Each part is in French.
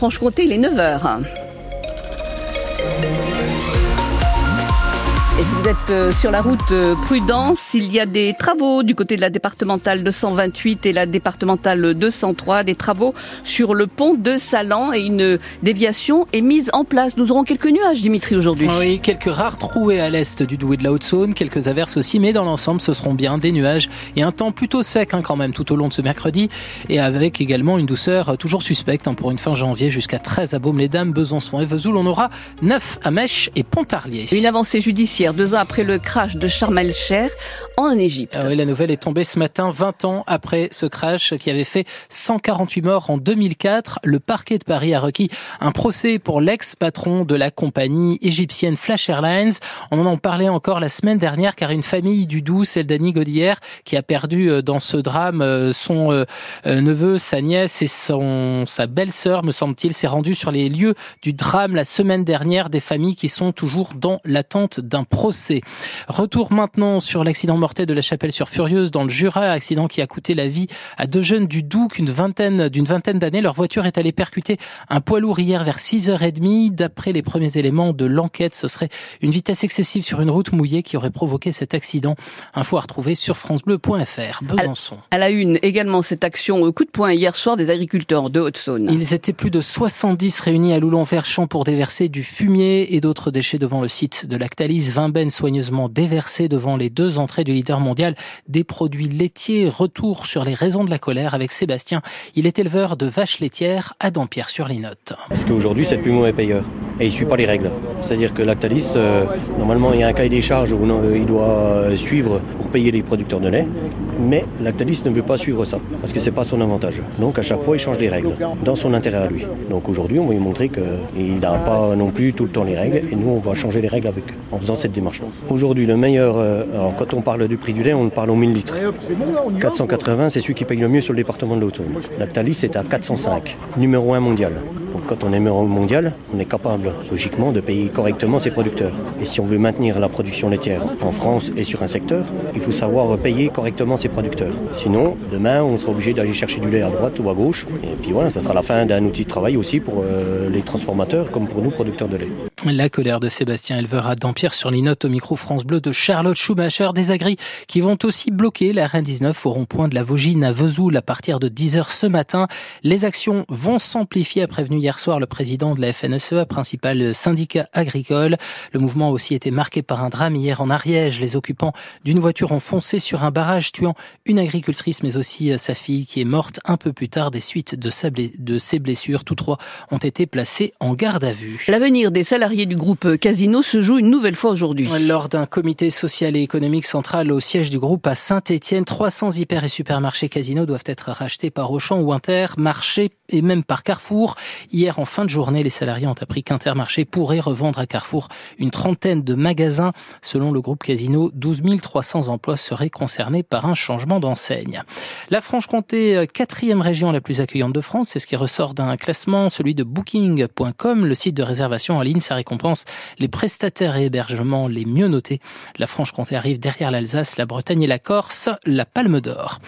Franche-Comté, il est 9h. Et si vous êtes euh, sur la route euh, Prudence, il y a des travaux du côté de la départementale 228 et la départementale 203, des travaux sur le pont de Salan et une déviation est mise en place. Nous aurons quelques nuages, Dimitri, aujourd'hui. Oui, quelques rares trouées à l'est du Douai de la Haute-Saône, quelques averses aussi, mais dans l'ensemble, ce seront bien des nuages et un temps plutôt sec hein, quand même tout au long de ce mercredi et avec également une douceur toujours suspecte hein, pour une fin janvier jusqu'à 13 à Baume-les-Dames, Besançon et Vesoul. On aura 9 à Mèche et Pontarlier. Une avancée judiciaire deux ans après le crash de Sharm el en Égypte. Ah oui, la nouvelle est tombée ce matin, 20 ans après ce crash qui avait fait 148 morts en 2004. Le parquet de Paris a requis un procès pour l'ex-patron de la compagnie égyptienne Flash Airlines. On en parlait encore la semaine dernière car une famille du Doubs, celle d'Annie Godière, qui a perdu euh, dans ce drame euh, son euh, neveu, sa nièce et son, sa belle-sœur, me semble-t-il, s'est rendue sur les lieux du drame la semaine dernière. Des familles qui sont toujours dans l'attente d'un procès. Retour maintenant sur l'accident mortel de la chapelle sur Furieuse dans le Jura, accident qui a coûté la vie à deux jeunes du Doubs d'une vingtaine, d'une vingtaine d'années. Leur voiture est allée percuter un poids lourd hier vers 6h30. D'après les premiers éléments de l'enquête, ce serait une vitesse excessive sur une route mouillée qui aurait provoqué cet accident. Info à retrouver sur francebleu.fr. Besançon. À la une, également cette action coup de poing hier soir des agriculteurs de Haute-Saône. Ils étaient plus de 70 réunis à Loulon-Verchamp pour déverser du fumier et d'autres déchets devant le site de Lactalis. 20 bennes soigneusement déversées devant les deux entrées du leader mondial des produits laitiers. Retour sur les raisons de la colère avec Sébastien. Il est éleveur de vaches laitières à Dampierre-sur-Linotte. Parce qu'aujourd'hui, c'est le plus mauvais payeur? Et il ne suit pas les règles. C'est-à-dire que Lactalis, euh, normalement, il y a un cahier des charges où euh, il doit euh, suivre pour payer les producteurs de lait, mais Lactalis ne veut pas suivre ça parce que c'est pas son avantage. Donc à chaque fois, il change les règles dans son intérêt à lui. Donc aujourd'hui, on va lui montrer qu'il n'a pas non plus tout le temps les règles et nous, on va changer les règles avec en faisant cette démarche. Aujourd'hui, le meilleur, alors quand on parle du prix du lait, on parle au 1000 litres. 480, c'est celui qui paye le mieux sur le département de l'Automne. Lactalis est à 405, numéro 1 mondial. Donc quand on est numéro mondial, on est capable logiquement de payer correctement ses producteurs. Et si on veut maintenir la production laitière en France et sur un secteur, il faut savoir payer correctement ses producteurs. Sinon, demain, on sera obligé d'aller chercher du lait à droite ou à gauche. Et puis voilà, ça sera la fin d'un outil de travail aussi pour euh, les transformateurs comme pour nous, producteurs de lait. La colère de Sébastien Éleveur à Dampierre sur les notes au micro France Bleu de Charlotte Schumacher. Des agris qui vont aussi bloquer la RN19 au rond-point de la Vaugine à Vesoul à partir de 10h ce matin. Les actions vont s'amplifier, a prévenu hier soir le président de la FNSEA, principal syndicat agricole. Le mouvement a aussi été marqué par un drame hier en Ariège. Les occupants d'une voiture ont foncé sur un barrage tuant une agricultrice mais aussi sa fille qui est morte un peu plus tard des suites de, ses blessures. Tous trois ont été placés en garde à vue. Du groupe Casino se joue une nouvelle fois aujourd'hui. Lors d'un comité social et économique central au siège du groupe à Saint-Étienne, 300 hyper et supermarchés Casino doivent être rachetés par Auchan ou Intermarché et même par Carrefour. Hier, en fin de journée, les salariés ont appris qu'Intermarché pourrait revendre à Carrefour une trentaine de magasins. Selon le groupe Casino, 12 300 emplois seraient concernés par un changement d'enseigne. La Franche-Comté, euh, quatrième région la plus accueillante de France, c'est ce qui ressort d'un classement, celui de Booking.com, le site de réservation en ligne. Récompense les prestataires et hébergements les mieux notés. La Franche-Comté arrive derrière l'Alsace, la Bretagne et la Corse, la Palme d'Or.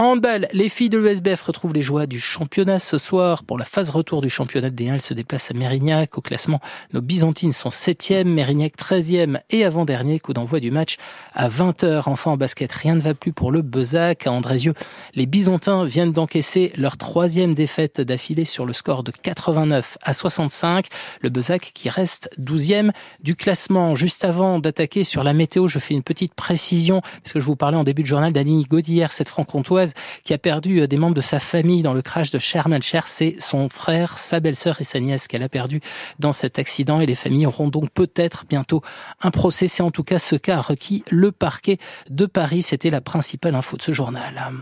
En balle, les filles de l'USBF retrouvent les joies du championnat ce soir pour la phase retour du championnat D1. Elles se déplacent à Mérignac. Au classement, nos Byzantines sont 7e, Mérignac 13e et avant-dernier coup d'envoi du match à 20h. Enfin en basket, rien ne va plus pour le Bezac. À Andrézieux, les Byzantins viennent d'encaisser leur troisième défaite d'affilée sur le score de 89 à 65. Le Bezac qui reste 12e du classement. Juste avant d'attaquer sur la météo, je fais une petite précision parce que je vous parlais en début de journal d'Annie Gaudière, cette franc-comtoise qui a perdu euh, des membres de sa famille dans le crash de Sharm el C'est son frère, sa belle-sœur et sa nièce qu'elle a perdu dans cet accident et les familles auront donc peut-être bientôt un procès. C'est en tout cas ce qu'a requis le parquet de Paris. C'était la principale info de ce journal.